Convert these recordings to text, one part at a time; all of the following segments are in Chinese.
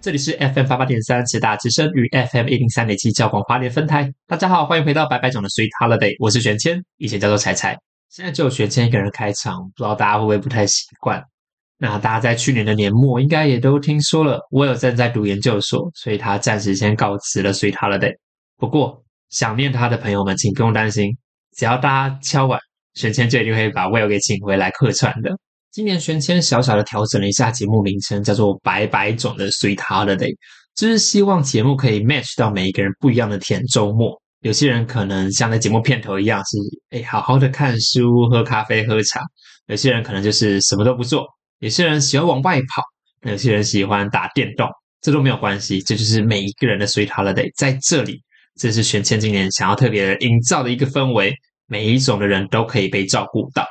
这里是 FM 八八点三直大之声与 FM 一零三点七交广花莲分台。大家好，欢迎回到白白种的 Sweet Holiday，我是玄谦，以前叫做彩彩，现在只有玄谦一个人开场，不知道大家会不会不太习惯。那大家在去年的年末应该也都听说了，我有正在读研究所，所以他暂时先告辞了 Sweet Holiday。不过想念他的朋友们，请不用担心，只要大家敲碗，玄谦就一定会把 Will 给请回来客串的。今年玄谦小小的调整了一下节目名称，叫做“白白种的 Sweet Holiday”，就是希望节目可以 match 到每一个人不一样的甜周末。有些人可能像在节目片头一样，是哎好好的看书、喝咖啡、喝茶；有些人可能就是什么都不做；有些人喜欢往外跑；有些人喜欢打电动，这都没有关系。这就是每一个人的 Sweet Holiday，在这里，这是玄谦今年想要特别营造的一个氛围，每一种的人都可以被照顾到。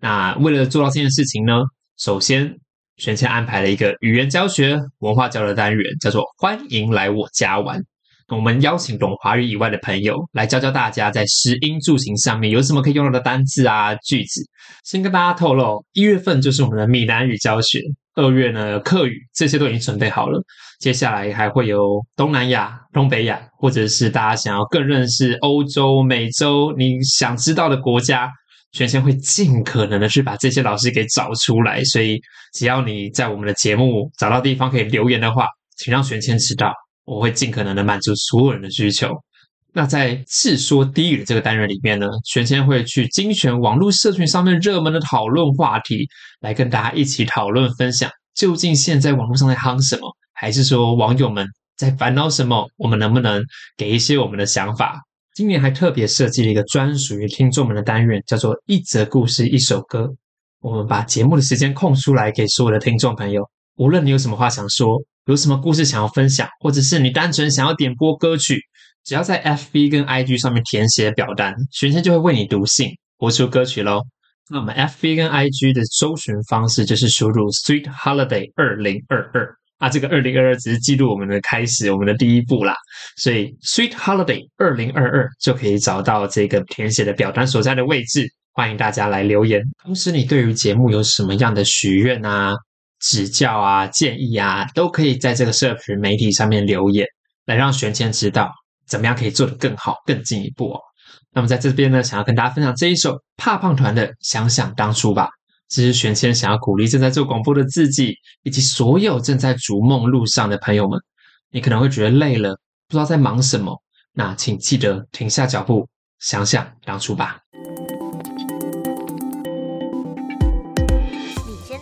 那为了做到这件事情呢，首先玄谦安排了一个语言教学、文化交流单元，叫做“欢迎来我家玩”。我们邀请懂华语以外的朋友来教教大家在食音住行上面有什么可以用到的单字啊、句子。先跟大家透露，一月份就是我们的闽南语教学，二月呢客语这些都已经准备好了。接下来还会有东南亚、东北亚，或者是大家想要更认识欧洲、美洲，你想知道的国家。玄谦会尽可能的去把这些老师给找出来，所以只要你在我们的节目找到地方可以留言的话，请让玄谦知道，我会尽可能的满足所有人的需求。那在自说低语的这个单元里面呢，玄谦会去精选网络社群上面热门的讨论话题，来跟大家一起讨论分享，究竟现在网络上在夯什么，还是说网友们在烦恼什么？我们能不能给一些我们的想法？今年还特别设计了一个专属于听众们的单元，叫做“一则故事一首歌”。我们把节目的时间空出来给所有的听众朋友，无论你有什么话想说，有什么故事想要分享，或者是你单纯想要点播歌曲，只要在 FB 跟 IG 上面填写表单，玄谦就会为你读信播出歌曲喽。那我们 FB 跟 IG 的搜寻方式就是输入 “Sweet Holiday 二零二二”。啊，这个二零二二只是记录我们的开始，我们的第一步啦。所以，Sweet Holiday 二零二二就可以找到这个填写的表单所在的位置。欢迎大家来留言。同时，你对于节目有什么样的许愿啊、指教啊、建议啊，都可以在这个社群媒体上面留言，来让玄谦知道怎么样可以做得更好、更进一步哦。那么，在这边呢，想要跟大家分享这一首怕胖团的《想想当初》吧。这是玄谦想要鼓励正在做广播的自己，以及所有正在逐梦路上的朋友们。你可能会觉得累了，不知道在忙什么，那请记得停下脚步，想想当初吧。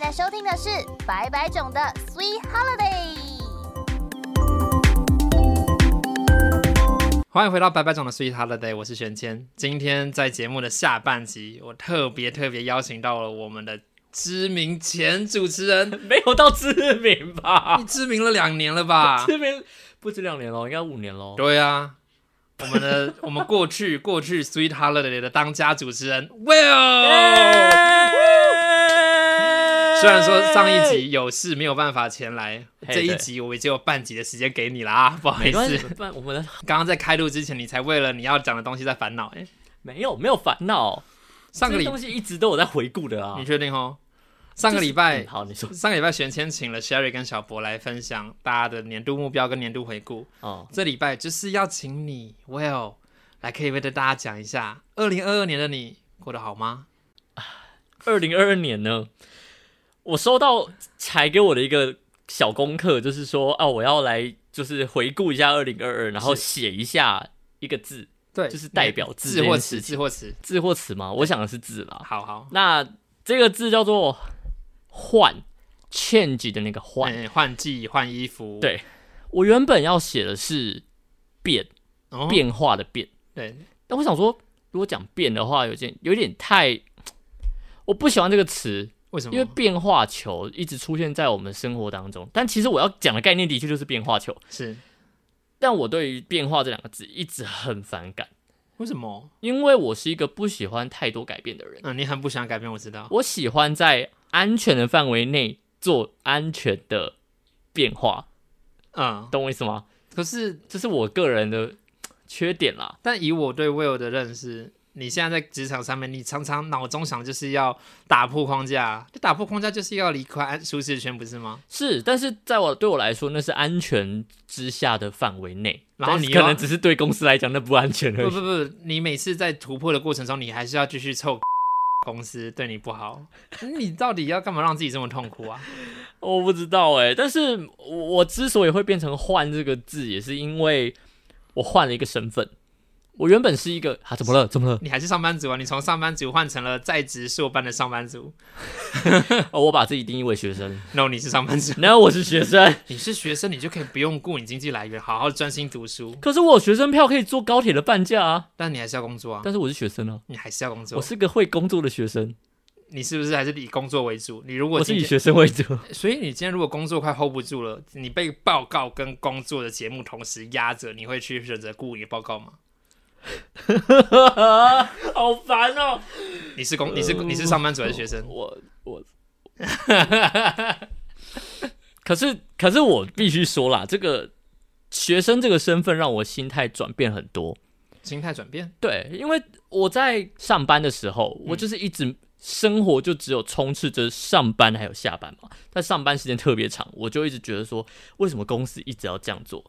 在收听的是白白种的 Sweet Holiday。欢迎回到白白种的 Sweet Holiday，我是玄谦。今天在节目的下半集，我特别特别邀请到了我们的知名前主持人，没有到知名吧？你知名了两年了吧？知名不止两年喽，应该五年喽。对啊，我们的我们过去过去 Sweet Holiday 的当家主持人 Will。虽然说上一集有事没有办法前来，这一集我们就有半集的时间给你啦，不好意思。不然我们刚刚在开录之前，你才为了你要讲的东西在烦恼。哎，没有没有烦恼，上个礼东西一直都有在回顾的啊。你确定哦？上个礼拜好，你说上个礼拜玄谦请了 Sherry 跟小博来分享大家的年度目标跟年度回顾。哦，这礼拜就是要请你 Will 来，可以为大家讲一下，二零二二年的你过得好吗？二零二二年呢？我收到才给我的一个小功课，就是说啊，我要来就是回顾一下二零二二，然后写一下一个字，对，就是代表字或词，字或词，字或词吗？我想的是字啦。好好，那这个字叫做换，change 的那个换，换季换衣服。对我原本要写的是变哦，变化的变。对，但我想说，如果讲变的话，有点有点太，我不喜欢这个词，为什么？因为变化球一直出现在我们生活当中。但其实我要讲的概念的确就是变化球，是但我对于变化这两个字一直很反感，为什么？因为我是一个不喜欢太多改变的人。嗯，你很不想改变，我知道。我喜欢在安全的范围内做安全的变化，嗯，懂我意思吗？可是，这是我个人的缺点啦。但以我对 Will 的认识，你现在在职场上面，你常常脑中想就是要打破框架，就打破框架就是要离开舒适圈，不是吗？是，但是在我对我来说，那是安全之下的范围内，然后你可能只是对公司来讲，那不安全而已。不不不，你每次在突破的过程中，你还是要继续凑 公司对你不好，你到底要干嘛让自己这么痛苦啊？我不知道哎、但是我我之所以会变成“换”这个字，也是因为我换了一个身份。我原本是一个啊，怎么了？怎么了？你还是上班族啊？你从上班族换成了在职硕班的上班族 哦，我把自己定义为学生，？No，你是上班族，No，我是学生。你是学生，你就可以不用顾你经济来源，好好专心读书。可是我有学生票可以坐高铁的半价啊，但你还是要工作啊，但是我是学生啊，你还是要工作我。是个会工作的学生，你是不是还是以工作为主？你如果今天，我是以学生为主。所以你今天如果工作快 hold 不住了，你被报告跟工作的节目同时压着，你会去选择顾你的报告吗？好烦哦！你是工，你是你是上班族还是学生？我我，可是可是我必须说啦，这个学生这个身份让我心态转变很多。心态转变，对，因为我在上班的时候，我就是一直生活就只有充斥着上班还有下班嘛。但上班时间特别长，我就一直觉得说，为什么公司一直要这样做？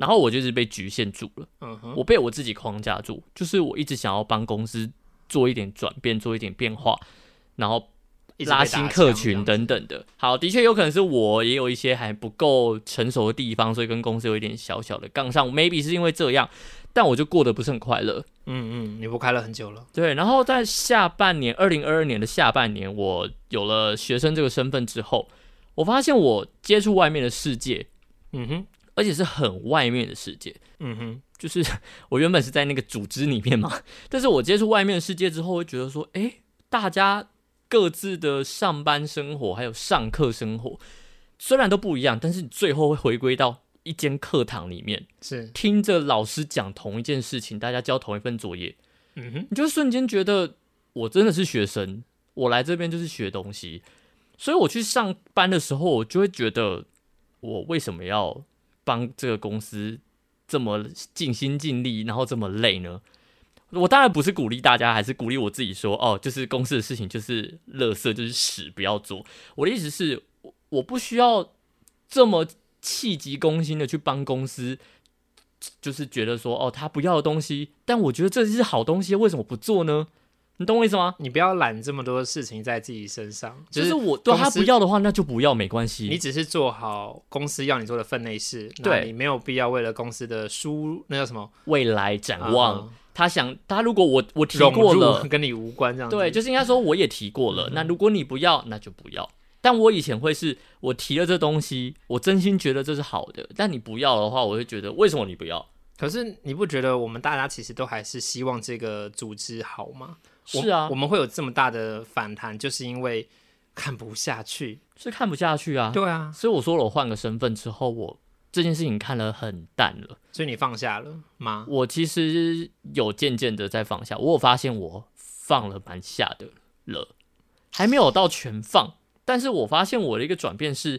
然后我就是被局限住了。嗯哼，我被我自己框架住，就是我一直想要帮公司做一点转变，做一点变化，然后拉新客群等等的。好，的确有可能是我也有一些还不够成熟的地方，所以跟公司有一点小小的杠上。maybe 是因为这样，但我就过得不是很快乐。嗯嗯，你不快乐很久了，对，然后在下半年，二零二二年的下半年，我有了学生这个身份之后，我发现我接触外面的世界，嗯哼，而且是很外面的世界。嗯哼，就是 我原本是在那个组织里面嘛，但是我接触外面的世界之后，会觉得说，诶，大家各自的上班生活还有上课生活虽然都不一样，但是你最后会回归到一间课堂里面，是，听着老师讲同一件事情，大家交同一份作业，嗯哼，你就瞬间觉得我真的是学生，我来这边就是学东西，所以我去上班的时候，我就会觉得我为什么要帮这个公司这么尽心尽力，然后这么累呢？我当然不是鼓励大家，还是鼓励我自己说，哦，就是公司的事情就是垃圾，就是屎，不要做。我的意思是，我我不需要这么气急攻心的去帮公司，就是觉得说，哦，他不要的东西，但我觉得这是好东西，为什么不做呢？你懂我意思吗？你不要揽这么多事情在自己身上，就是我对他司不要的话，那就不要，没关系你系。只是做好公司要你做的分内事，那对你没有必要为了公司的输那叫什么未来展望，啊他想他如果我我提融过了，跟你无关这样子。对，就是应该说我也提过了。那如果你不要，那就不要。但我以前会是我提了这东西，我真心觉得这是好的，但你不要的话，我会觉得为什么你不要？可是你不觉得我们大家其实都还是希望这个组织好吗？是啊我，们会有这么大的反弹，就是因为看不下去。是看不下去啊。对啊，所以我说了，我换个身份之后，我这件事情看了很淡了。所以你放下了吗？我其实有渐渐的在放下，我有发现我放了蛮下的了，还没有到全放，但是我发现我的一个转变是，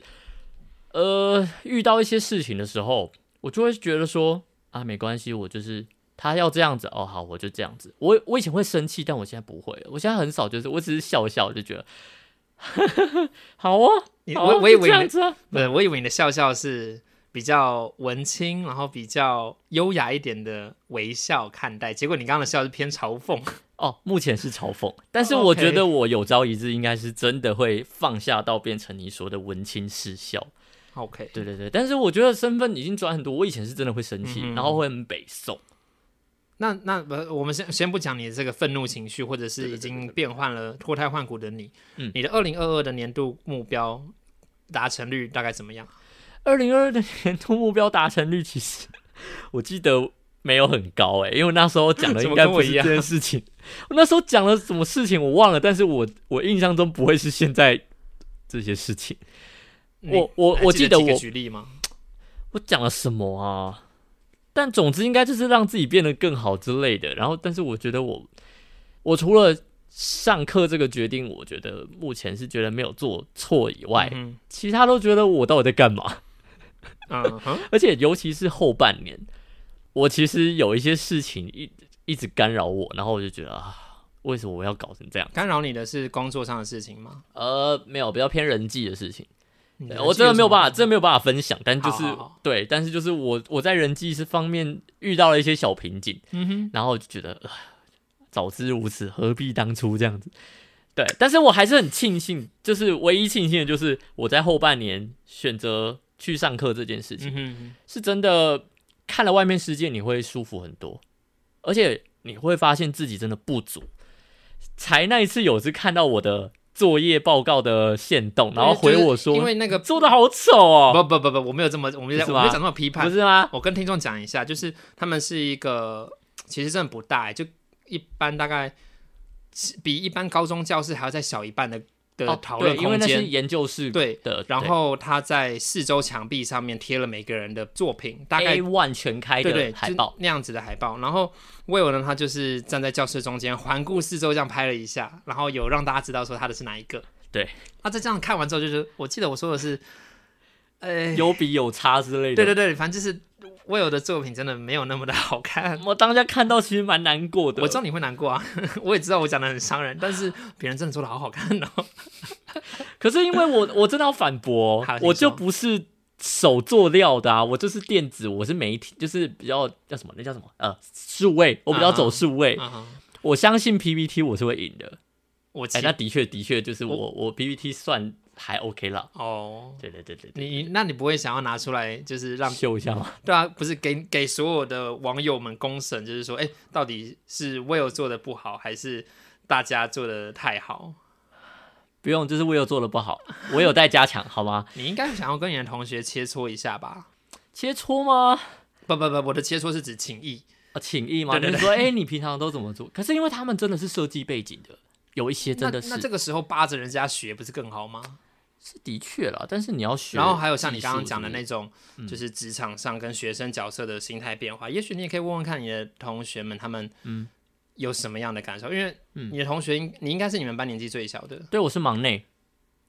呃，遇到一些事情的时候，我就会觉得说啊，没关系，我就是他要这样子，哦，好，我就这样子。我我以前会生气，但我现在不会了，我现在很少，就是我只是笑笑，我就觉得，好啊，我我以为你这样子啊，不是，我以为你的笑笑是比较文青，然后比较优雅一点的微笑看待，结果你刚刚的笑是偏嘲讽。哦，目前是嘲讽，但是我觉得我有朝一日应该是真的会放下到变成你说的文青视笑。OK，对对对，但是我觉得身份已经转很多，我以前是真的会生气，然后会很北宋。那那不，我们先先不讲你的这个愤怒情绪，或者是已经变换了脱胎换骨的你，嗯你的二零二二的年度目标达成率大概怎么样？二零二二的年度目标达成率，其实我记得没有很高哎、因为那时候讲的 应该跟我一样不是这件事情。我那时候讲了什么事情我忘了，但是我我印象中不会是现在这些事情。你我我我记得我举例吗？我讲了什么啊？但总之应该就是让自己变得更好之类的。然后，但是我觉得我我除了上课这个决定，我觉得目前是觉得没有做错以外，嗯其他都觉得我到底在干嘛？嗯哼，而且尤其是后半年，我其实有一些事情一一直干扰我，然后我就觉得啊，为什么我要搞成这样？干扰你的是工作上的事情吗？呃，没有，比较偏人际的事情。我真的没有办法，真的没有办法分享，但就是对，但是就是我我在人际这方面遇到了一些小瓶颈，嗯哼，然后就觉得、呃早知如此，何必当初这样子。对，但是我还是很庆幸，就是唯一庆幸的就是我在后半年选择去上课这件事情，嗯哼，是真的看了外面世界，你会舒服很多，而且你会发现自己真的不足。才那一次有次看到我的作业报告的线动，然后回我说，因为那个做的好丑哦，不不不不，我没有这么，我没有我没有讲那么批判不，是吗？我跟听众讲一下，就是他们是一个，其实真的不大欸，就一般大概比一般高中教室还要再小一半的的哦讨论对因为空间。那是研究室对的，然后他在四周墙壁上面贴了每个人的作品，大概 one 全开对对就的海报，那样子的海报。然后魏文呢，他就是站在教室中间环顾四周这样拍了一下，然后有让大家知道说他的是哪一个。对，他在这样看完之后，就是我记得我说的是，呃，有比有差之类的。对对对，反正就是魏有的作品真的没有那么的好看。我当下看到其实蛮难过的。我知道你会难过啊，我也知道我讲的很伤人，但是别人真的做的好好看哦。可是因为我我真的要反驳我就不是手做料的啊，我就是电子，我是媒体，就是比较叫什么？那叫什么？呃，数位，我比较走数位。我相信 PPT 我是会赢的。我哎、其那的确的确就是我我 PPT 算还 OK 了。哦，对对对对对，你那你不会想要拿出来，就是让秀一下吗？对啊，不是给给所有的网友们公审，就是说，哎，到底是 Will 做的不好，还是大家做的太好？不用，就是 Will 做的不好，我有待加强，好吗？你应该想要跟你的同学切磋一下吧？切磋吗？不不不，我的切磋是指情谊。啊，情谊吗？对对就是说，哎、你平常都怎么做？可是因为他们真的是设计背景的，有一些真的是那那这个时候扒着人家学，不是更好吗？是的确啦，但是你要学，然后还有像你刚刚讲的那是种，就是职场上跟学生角色的心态变化，也许你也可以问问看你的同学们，他们嗯有什么样的感受？因为嗯你的同学应，你应该是你们班年纪最小的，对我是忙内，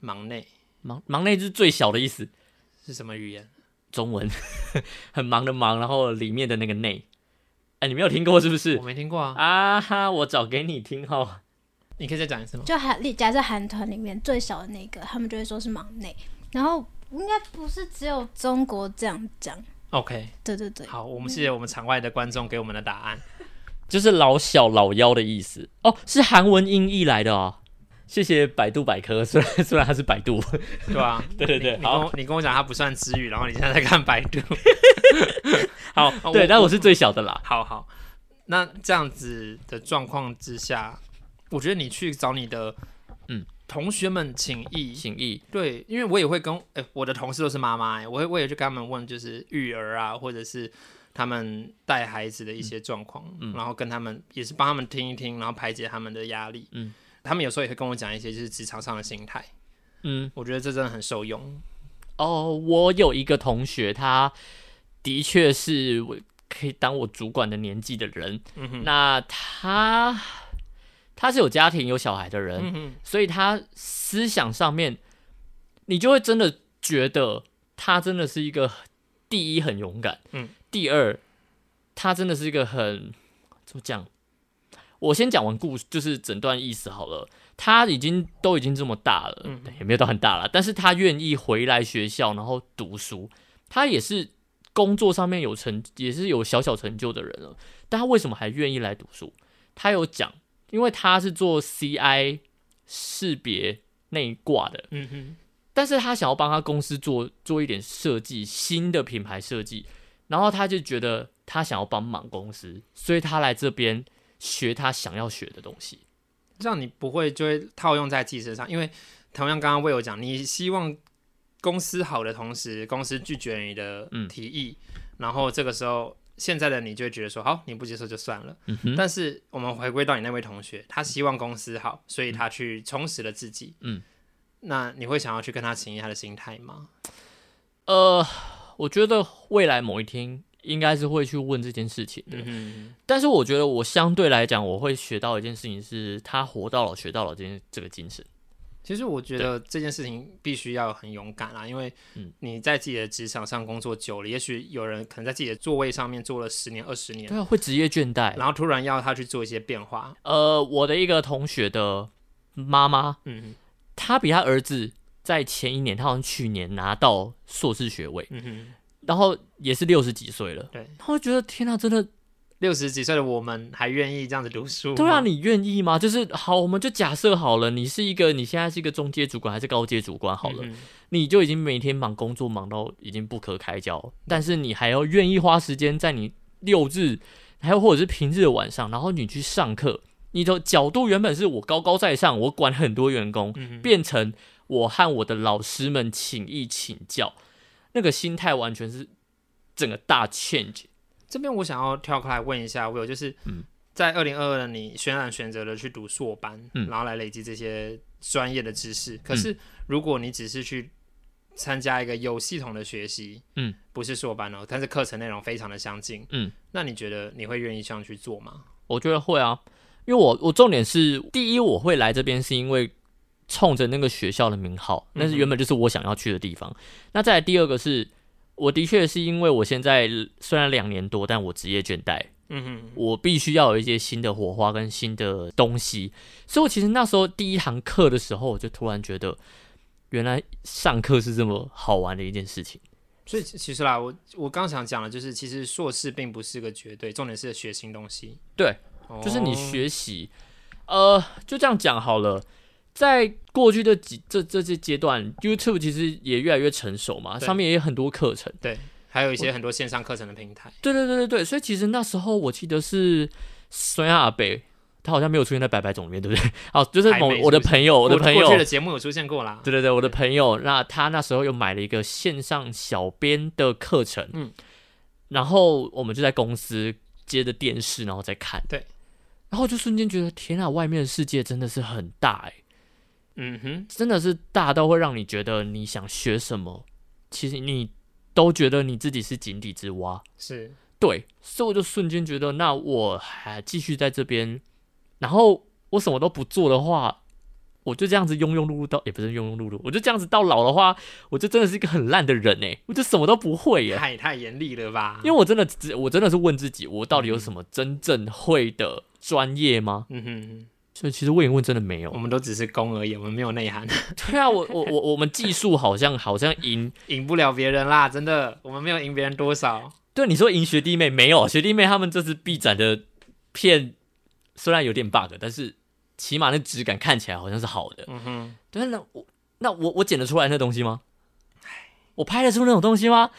忙内忙忙内就是最小的意思，是什么语言？中文很忙的忙，然后里面的那个内，哎、你没有听过是不是我？没听过啊，啊哈，我找给你听哈。你可以再讲一次吗？就韩假设韩团里面最小的那个，他们就会说是忙内，然后应该不是只有中国这样讲，OK，对对对，好，我们谢谢我们场外的观众给我们的答案。就是老小老幺的意思哦，是韩文音译来的哦。谢谢百度百科，虽然虽然它是百度，对吧？对对对好你跟我讲它不算知语，然后你现在在看百度。好，哦对，我但我是最小的啦。好好，那这样子的状况之下，我觉得你去找你的嗯。同学们请益，请意，对，因为我也会跟哎、我的同事都是妈妈哎，我会我也去跟他们问，就是育儿啊，或者是他们带孩子的一些状况，嗯。然后跟他们也是帮他们听一听，然后排解他们的压力。嗯，他们有时候也会跟我讲一些就是职场上的心态，嗯，我觉得这真的很受用。哦，我有一个同学，他的确是我可以当我主管的年纪的人。嗯哼，那他他是有家庭有小孩的人，嗯，所以他思想上面，你就会真的觉得他真的是一个第一很勇敢，嗯，第二他真的是一个很怎么讲？我先讲完故事，就是整段意思好了。他已经都已经这么大了，嗯也没有到很大了，但是他愿意回来学校，然后读书。他也是工作上面有成，也是有小小成就的人了。但他为什么还愿意来读书？他有讲，因为他是做 CI 识别那一挂的，嗯哼，但是他想要帮他公司做做一点设计，新的品牌设计，然后他就觉得他想要帮忙公司，所以他来这边学他想要学的东西。这样你不会就会套用在自己身上，因为同样刚刚魏有讲，你希望公司好的同时，公司拒绝你的嗯。提议，然后这个时候现在的你就会觉得说，好，你不接受就算了。嗯，但是我们回归到你那位同学，他希望公司好，所以他去充实了自己。嗯，那你会想要去跟他请益他的心态吗？呃，我觉得未来某一天应该是会去问这件事情的。嗯但是我觉得我相对来讲，我会学到一件事情是，他活到老学到老这件这个精神。其实我觉得这件事情必须要很勇敢啦，因为嗯。你在自己的职场上工作久了，也许有人可能在自己的座位上面做了十年、二十年对，啊，会职业倦怠。然后突然要他去做一些变化，呃，我的一个同学的妈妈，嗯她比她儿子在前一年，他好像去年拿到硕士学位，嗯哼，然后也是六十几岁了。对，然后觉得天哪，真的六十几岁的我们还愿意这样子读书？对啊，你愿意吗？就是好，我们就假设好了，你是一个你现在是一个中阶主管还是高阶主管好了，嗯你就已经每天忙工作忙到已经不可开交，但是你还要愿意花时间在你六日，还有或者是平日的晚上，然后你去上课，你的角度原本是我高高在上，我管很多员工，嗯变成我和我的老师们请益请教，那个心态完全是整个大 change。这边我想要跳开来问一下 Will，就是嗯。在二零二二的你虽然选择了去读硕班，嗯。然后来累积这些专业的知识，可是如果你只是去参加一个有系统的学习，嗯，不是硕班哦，但是课程内容非常的相近，嗯，那你觉得你会愿意这样去做吗？我觉得会啊，因为我我重点是第一，我会来这边是因为冲着那个学校的名号，那是原本就是我想要去的地方。那再来第二个是，我的确是因为我现在虽然两年多，但我职业倦怠，嗯哼，我必须要有一些新的火花跟新的东西，所以我其实那时候第一堂课的时候，我就突然觉得，原来上课是这么好玩的一件事情。所以其其实啦，我我刚想讲的就是，其实硕士并不是个绝对，重点是学新东西，对，哦就是你学习，呃，就这样讲好了。在过去的几这这些阶段，YouTube 其实也越来越成熟嘛，上面也有很多课程。对，还有一些很多线上课程的平台，对对对对对，所以其实那时候我记得是孙亚北，他好像没有出现在白白种里面，对不对？哦，就是某我的朋友，我的朋友。过去的节目有出现过啦，对对对，我的朋友，那他那时候又买了一个线上小编的课程，嗯，然后我们就在公司接着电视，然后再看，对，然后就瞬间觉得天啊，外面的世界真的是很大哎，嗯哼，真的是大到会让你觉得你想学什么，其实你都觉得你自己是井底之蛙，是，对，所以我就瞬间觉得，那我还继续在这边，然后我什么都不做的话，我就这样子庸庸碌碌到，也不是庸庸碌碌，我就这样子到老的话，我就真的是一个很烂的人哎，我就什么都不会耶，太太严厉了吧？因为我真的只，我真的是问自己，我到底有什么真正会的专业吗？嗯哼哼，所以其实问一问真的没有。我们都只是攻而已，我们没有内涵，对啊，我我我我们技术好像好像赢，赢不了别人啦，真的，我们没有赢别人多少。对你说赢学弟妹没有，学弟妹他们这次 B 展的片虽然有点 bug，但是起码那质感看起来好像是好的。嗯哼，对，那我那我我剪得出来那东西吗？我拍得出那种东西吗？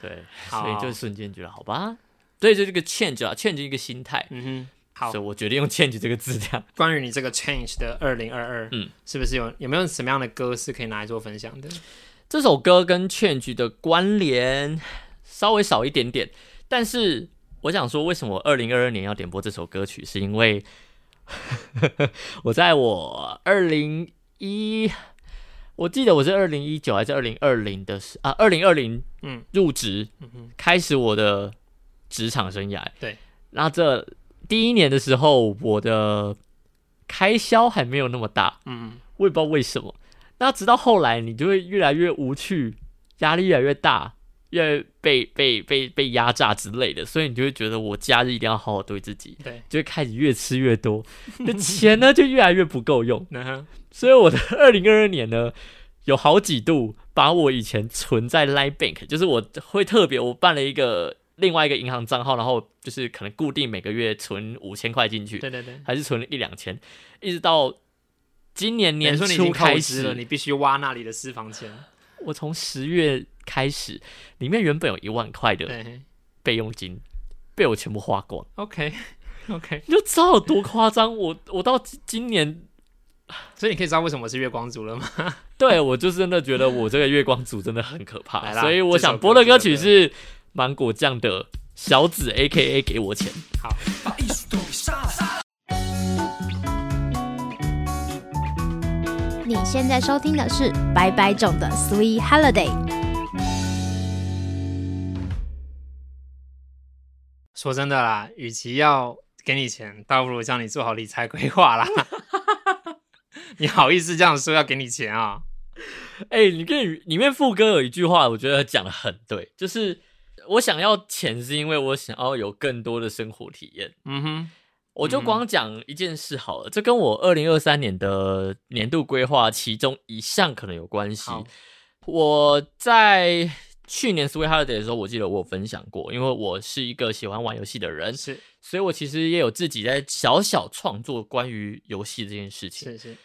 对，所以就瞬间觉得好吧，所以就这个 change 啊，change 一个心态，嗯哼，好所以。我决定用 change 这个字这样。关于你这个 change 的二零二二，嗯，是不是有有没有什么样的歌是可以拿来做分享的？这首歌跟 change 的关联稍微少一点点，但是我想说，为什么二零二二年要点播这首歌曲，是因为 我在我二零一，我记得我是二零一九还是二零二零的时啊，二零二零嗯入职，开始我的职场生涯。对，那这第一年的时候，我的开销还没有那么大，嗯，我也不知道为什么。那直到后来，你就会越来越无趣，压力越来越大，越被被被被压榨之类的，所以你就会觉得我假日一定要好好对自己，对，就会开始越吃越多，那钱呢就越来越不够用。所以我的二零二二年呢，有好几度把我以前存在 Line Bank，就是我会特别我办了一个另外一个银行账号，然后就是可能固定每个月存五千块进去，对对对。还是存了一两千，一直到今年年初开始，你必须挖那里的私房钱。我从十月开始，里面原本有一万块的备用金，被我全部花光，，OK OK，你就知道有多夸张。我我到今今年，所以你可以知道为什么我是月光族了吗？对我就真的觉得我这个月光族真的很可怕，所以我想播的歌曲是芒果酱的《小紫 A K A 给我钱。好，你现在收听的是白白种的 Sweet Holiday。说真的啦，与其要给你钱，倒不如叫你做好理财规划啦。你好意思这样说要给你钱啊？哎、你跟里面副歌有一句话，我觉得讲的很对，就是我想要钱，是因为我想要有更多的生活体验。嗯哼，我就光讲一件事好了，这跟我二零二三年的年度规划其中一项可能有关系。我在去年 Sweet Holiday 的时候，我记得我有分享过，因为我是一个喜欢玩游戏的人，是所以我其实也有自己在小小创作关于游戏这件事情。是是，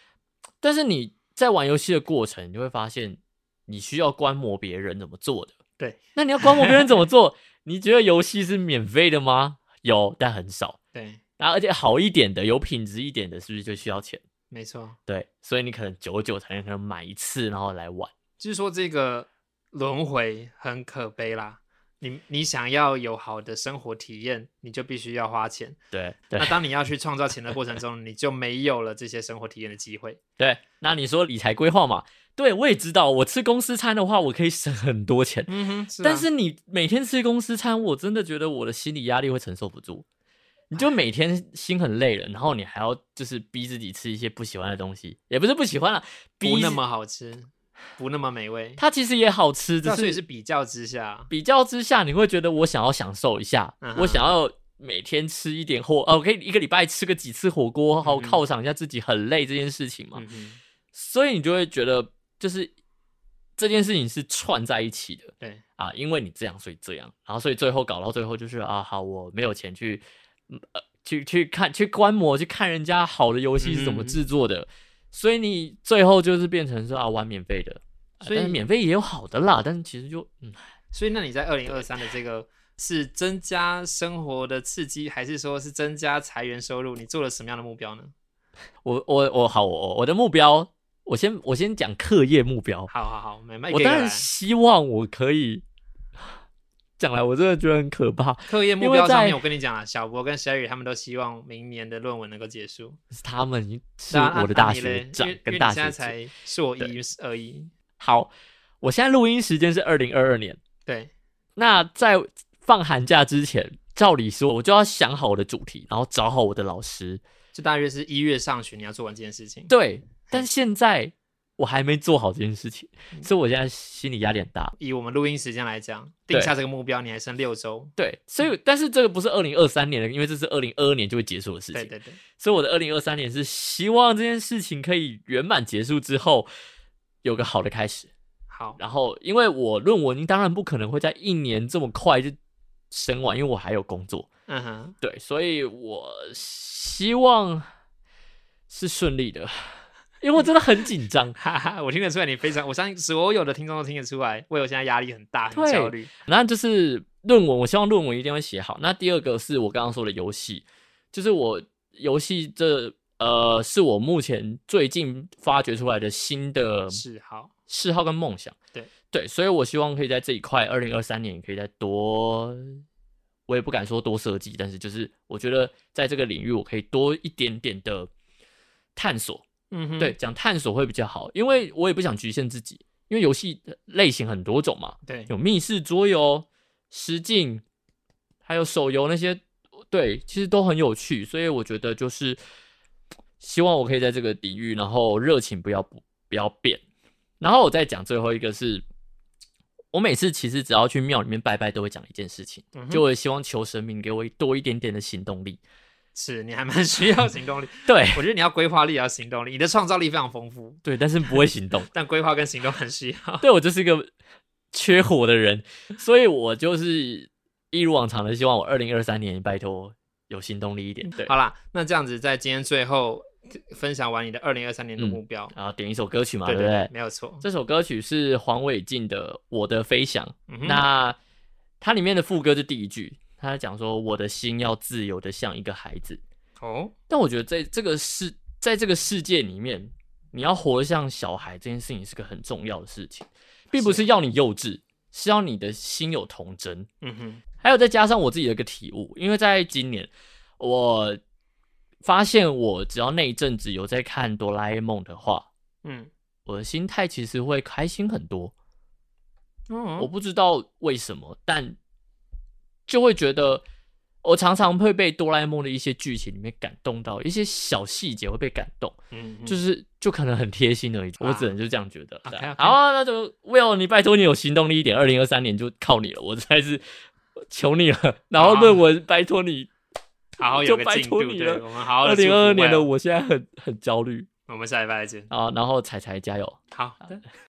但是你在玩游戏的过程，你就会发现你需要观摩别人怎么做的。对那你要观摩别人怎么做？你觉得游戏是免费的吗？有，但很少。对，然后而且好一点的、有品质一点的，是不是就需要钱？没错。对，所以你可能久久才能可能买一次，然后来玩。就是说这个轮回很可悲啦。你你想要有好的生活体验，你就必须要花钱。对对那当你要去 创造钱的过程中，你就没有了这些生活体验的机会。对，那你说理财规划嘛？对我也知道，我吃公司餐的话，我可以省 很多钱。嗯哼，是啊但是你每天吃公司餐，我真的觉得我的心理压力会承受不住。你就每天心很累了，然后你还要就是逼自己吃一些不喜欢的东西，也不是不喜欢了，逼不那么好吃，不那么美味。它其实也好吃，只是所以是是比较之下，比较之下，你会觉得我想要享受一下，嗯我想要每天吃一点火，哦，我可以一个礼拜吃个几次火锅，好好犒赏一下自己很累这件事情嘛。嗯，所以你就会觉得，就是这件事情是串在一起的对，啊，因为你这样，所以这样，然后所以最后搞到最后就是啊，好，我没有钱去，嗯呃，去去看去观摩，去看人家好的游戏是怎么制作的，所以你最后就是变成说啊玩免费的，啊所以免费也有好的啦，但是其实就嗯。所以那你在二零二三的这个是增加生活的刺激，还是说是增加裁员收入？你做了什么样的目标呢？我我我好，我我的目标，我先我先讲课业目标。好好好。我当然希望我可以讲来，我真的觉得很可怕。课业目标上面，我跟你讲啊，小博跟 Sherry 他们都希望明年的论文能够结束。是他们是我的大学长跟大学姐。现在才硕对一而已。好，我现在录音时间是二零二二年，对，那在放寒假之前，照理说我就要想好我的主题，然后找好我的老师。就大约是一月上旬，你要做完这件事情。对，但现在我还没做好这件事情，嗯所以我现在心理压力很大。以我们录音时间来讲，定下这个目标，你还剩六周。对，所以但是这个不是二零二三年的，因为这是二零二二年就会结束的事情。对对对，所以我的二零二三年是希望这件事情可以圆满结束之后，有个好的开始。好，然后，因为我论文当然不可能会在一年这么快就审完，因为我还有工作。嗯哼，对，所以我希望是顺利的，因为我真的很紧张。哈哈，我听得出来你非常，我相信所有的听众都听得出来，为我现在压力很大，很焦虑。那就是论文，我希望论文一定会写好。那第二个是我刚刚说的游戏，就是我游戏这呃是我目前最近发掘出来的新的嗜好，嗜好跟梦想。对对，所以我希望可以在这一块，二零二三年可以再多，我也不敢说多设计，但是就是我觉得在这个领域，我可以多一点点的探索。嗯哼，对，讲探索会比较好，因为我也不想局限自己，因为游戏类型很多种嘛，对，有密室桌游、实境，还有手游那些，对，其实都很有趣，所以我觉得就是希望我可以在这个领域，然后热情不要不不要变。然后我再讲最后一个是，我每次其实只要去庙里面拜拜，都会讲一件事情，嗯就我希望求神明给我多一点点的行动力。是你还蛮需要行动力。对我觉得你要规划力，也要行动力。你的创造力非常丰富，对，但是不会行动。但规划跟行动很需要。对我就是一个缺火的人，所以我就是一如往常的希望我二零二三年拜托有行动力一点。对，好啦，那这样子，在今天最后分享完你的二零二三年的目标，然后点一首歌曲嘛，对对不对？没有错。这首歌曲是黄伟晋的《我的飞翔》，嗯那它里面的副歌是第一句，他在讲说我的心要自由的像一个孩子。哦，但我觉得在这个世，在这个世界里面，你要活得像小孩这件事情是个很重要的事情，并不是要你幼稚，是要你的心有童真。嗯哼，还有再加上我自己的一个体悟，因为在今年我发现我只要那一阵子有在看哆啦 A 梦的话，嗯，我的心态其实会开心很多。嗯我不知道为什么，但就会觉得我常常会被哆啦 A 梦的一些剧情里面感动到，一些小细节会被感动，嗯，就是 就可能很贴心而已，我啊只能就这样觉得。好啊，那就 Will，你拜托你有行动力一点，二零二三年就靠你了，我实在是求你了。然后好论文拜托你，好好有就拜个进度，对，托你了我们好好二零二二年的我，我现在很很焦虑我们下礼拜再见。啊。然后彩彩加油，好的，